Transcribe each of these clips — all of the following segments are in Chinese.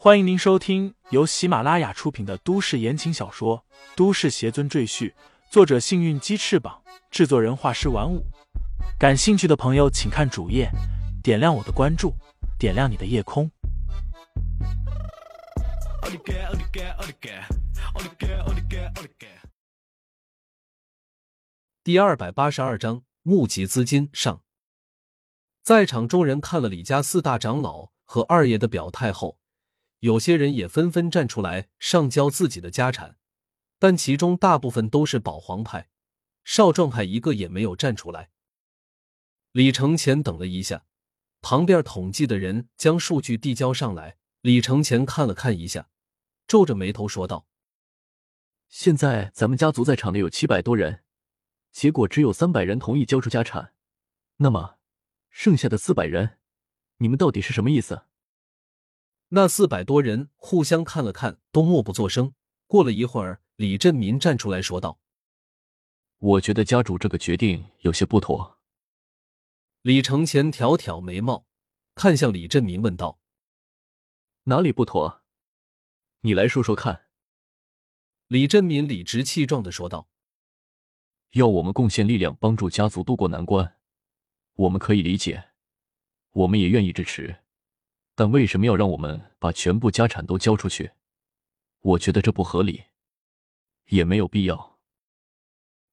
欢迎您收听由喜马拉雅出品的都市言情小说《都市邪尊赘婿》，作者：幸运鸡翅膀，制作人：画师玩五。感兴趣的朋友，请看主页，点亮我的关注，点亮你的夜空。第二百八十二章募集资金上。在场众人看了李家四大长老和二爷的表态后，有些人也纷纷站出来上交自己的家产，但其中大部分都是保皇派，少壮派一个也没有站出来。李承前等了一下，旁边统计的人将数据递交上来，李承前看了看一下，皱着眉头说道：“现在咱们家族在场的有七百多人。”结果只有三百人同意交出家产，那么剩下的四百人，你们到底是什么意思？那四百多人互相看了看，都默不作声。过了一会儿，李振民站出来说道：“我觉得家主这个决定有些不妥。”李承前挑挑眉毛，看向李振民问道：“哪里不妥？你来说说看。”李振民理直气壮的说道。要我们贡献力量帮助家族渡过难关，我们可以理解，我们也愿意支持，但为什么要让我们把全部家产都交出去？我觉得这不合理，也没有必要。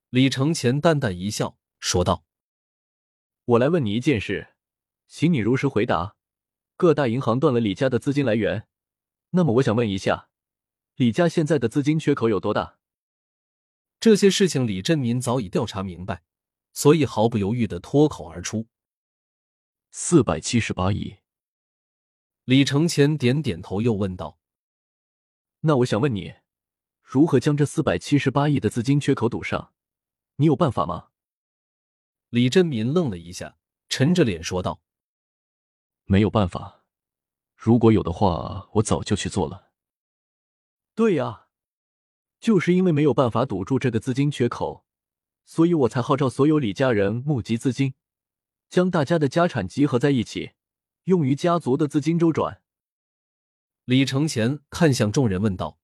李承前淡淡一笑，说道：“我来问你一件事，请你如实回答。各大银行断了李家的资金来源，那么我想问一下，李家现在的资金缺口有多大？”这些事情李振民早已调查明白，所以毫不犹豫的脱口而出：“四百七十八亿。”李承前点点头，又问道：“那我想问你，如何将这四百七十八亿的资金缺口堵上？你有办法吗？”李振民愣了一下，沉着脸说道：“没有办法。如果有的话，我早就去做了。”对呀。就是因为没有办法堵住这个资金缺口，所以我才号召所有李家人募集资金，将大家的家产集合在一起，用于家族的资金周转。李承前看向众人问道：“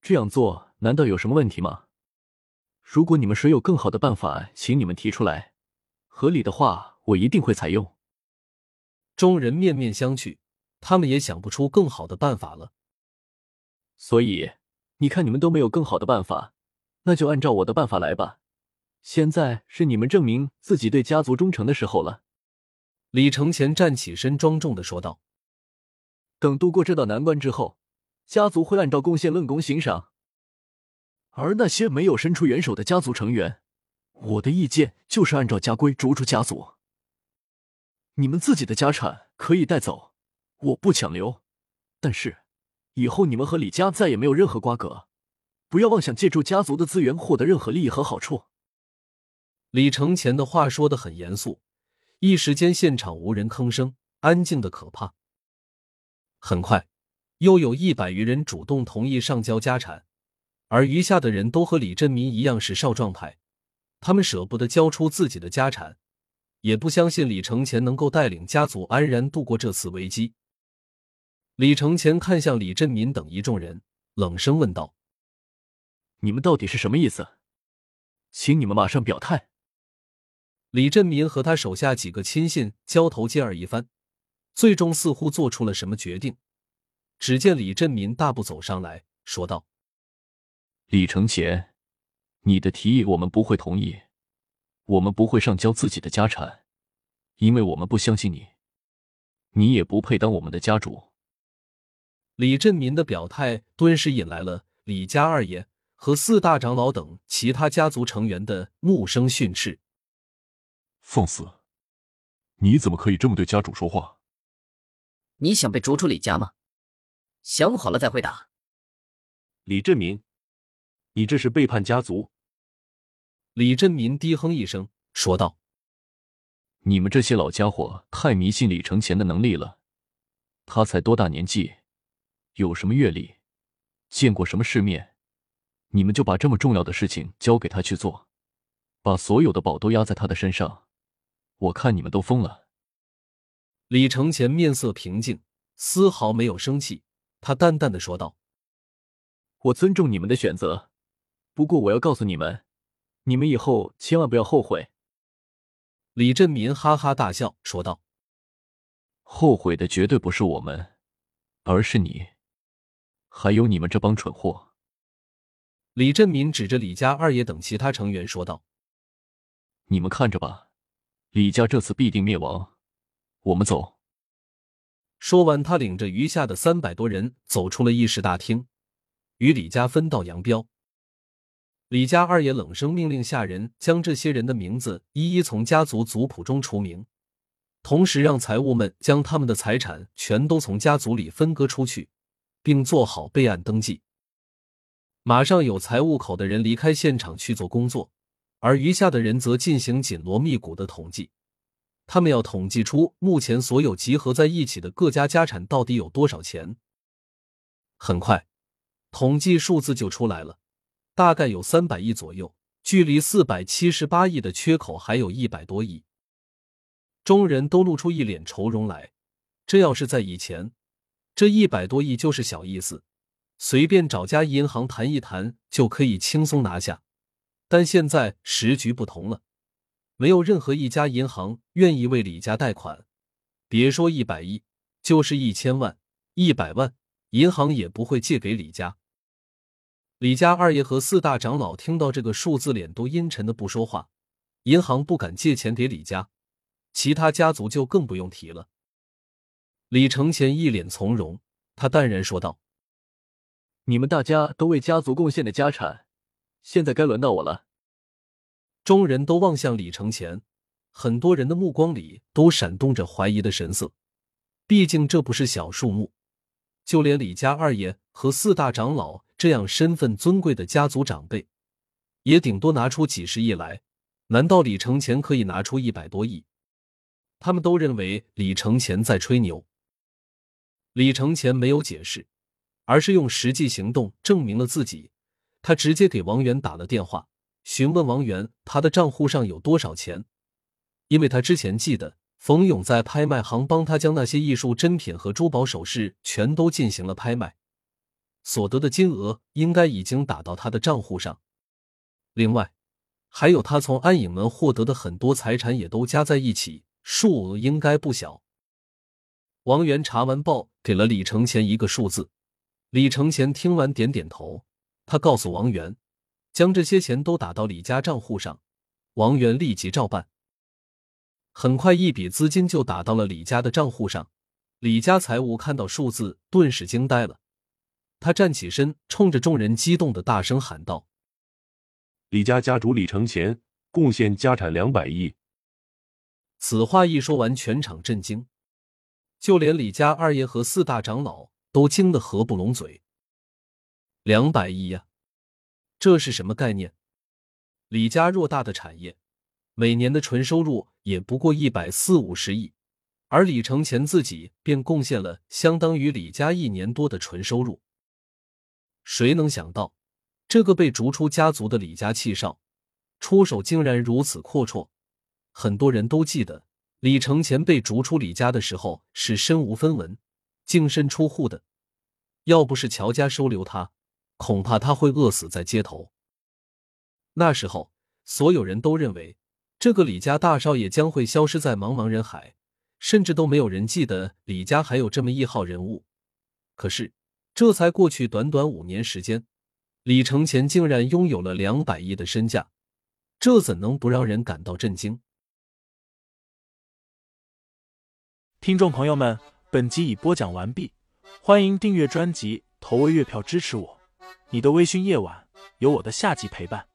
这样做难道有什么问题吗？如果你们谁有更好的办法，请你们提出来，合理的话，我一定会采用。”众人面面相觑，他们也想不出更好的办法了，所以。你看，你们都没有更好的办法，那就按照我的办法来吧。现在是你们证明自己对家族忠诚的时候了。李承前站起身，庄重的说道：“等度过这道难关之后，家族会按照贡献论功行赏。而那些没有伸出援手的家族成员，我的意见就是按照家规逐出家族。你们自己的家产可以带走，我不强留，但是……”以后你们和李家再也没有任何瓜葛，不要妄想借助家族的资源获得任何利益和好处。李承前的话说的很严肃，一时间现场无人吭声，安静的可怕。很快，又有一百余人主动同意上交家产，而余下的人都和李振民一样是少壮派，他们舍不得交出自己的家产，也不相信李承前能够带领家族安然度过这次危机。李承前看向李振民等一众人，冷声问道：“你们到底是什么意思？请你们马上表态。”李振民和他手下几个亲信交头接耳一番，最终似乎做出了什么决定。只见李振民大步走上来说道：“李承前，你的提议我们不会同意，我们不会上交自己的家产，因为我们不相信你，你也不配当我们的家主。”李振民的表态顿时引来了李家二爷和四大长老等其他家族成员的怒声训斥。放肆！你怎么可以这么对家主说话？你想被逐出李家吗？想好了再回答。李振民，你这是背叛家族！李振民低哼一声说道：“你们这些老家伙太迷信李承前的能力了，他才多大年纪？”有什么阅历，见过什么世面，你们就把这么重要的事情交给他去做，把所有的宝都压在他的身上，我看你们都疯了。李承前面色平静，丝毫没有生气，他淡淡的说道：“我尊重你们的选择，不过我要告诉你们，你们以后千万不要后悔。”李振民哈哈大笑说道：“后悔的绝对不是我们，而是你，还有你们这帮蠢货。”李振民指着李家二爷等其他成员说道：“你们看着吧，李家这次必定灭亡。我们走。”说完，他领着余下的三百多人走出了议事大厅，与李家分道扬镳。李家二爷冷声命令下人将这些人的名字一一从家族族谱中除名，同时让财务们将他们的财产全都从家族里分割出去，并做好备案登记。马上有财务口的人离开现场去做工作，而余下的人则进行紧锣密鼓的统计。他们要统计出目前所有集合在一起的各家家产到底有多少钱。很快，统计数字就出来了，大概有三百亿左右，距离四百七十八亿的缺口还有一百多亿。众人都露出一脸愁容来。这要是在以前，这一百多亿就是小意思。随便找家银行谈一谈就可以轻松拿下，但现在时局不同了，没有任何一家银行愿意为李家贷款。别说一百亿，就是一千万、一百万，银行也不会借给李家。李家二爷和四大长老听到这个数字，脸都阴沉的不说话。银行不敢借钱给李家，其他家族就更不用提了。李承前一脸从容，他淡然说道。你们大家都为家族贡献的家产，现在该轮到我了。众人都望向李承前，很多人的目光里都闪动着怀疑的神色。毕竟这不是小数目，就连李家二爷和四大长老这样身份尊贵的家族长辈，也顶多拿出几十亿来。难道李承前可以拿出一百多亿？他们都认为李承前在吹牛。李承前没有解释。而是用实际行动证明了自己。他直接给王源打了电话，询问王源他的账户上有多少钱，因为他之前记得冯勇在拍卖行帮他将那些艺术珍品和珠宝首饰全都进行了拍卖，所得的金额应该已经打到他的账户上。另外，还有他从安影门获得的很多财产也都加在一起，数额应该不小。王源查完报，给了李承前一个数字。李承前听完，点点头。他告诉王源，将这些钱都打到李家账户上。王源立即照办。很快，一笔资金就打到了李家的账户上。李家财务看到数字，顿时惊呆了。他站起身，冲着众人激动的大声喊道：“李家家主李承前贡献家产两百亿！”此话一说完，全场震惊，就连李家二爷和四大长老。都惊得合不拢嘴。两百亿呀，这是什么概念？李家偌大的产业，每年的纯收入也不过一百四五十亿，而李承前自己便贡献了相当于李家一年多的纯收入。谁能想到，这个被逐出家族的李家气少，出手竟然如此阔绰？很多人都记得，李承前被逐出李家的时候是身无分文。净身出户的，要不是乔家收留他，恐怕他会饿死在街头。那时候，所有人都认为这个李家大少爷将会消失在茫茫人海，甚至都没有人记得李家还有这么一号人物。可是，这才过去短短五年时间，李承前竟然拥有了两百亿的身价，这怎能不让人感到震惊？听众朋友们。本集已播讲完毕，欢迎订阅专辑，投喂月票支持我。你的微醺夜晚，有我的下集陪伴。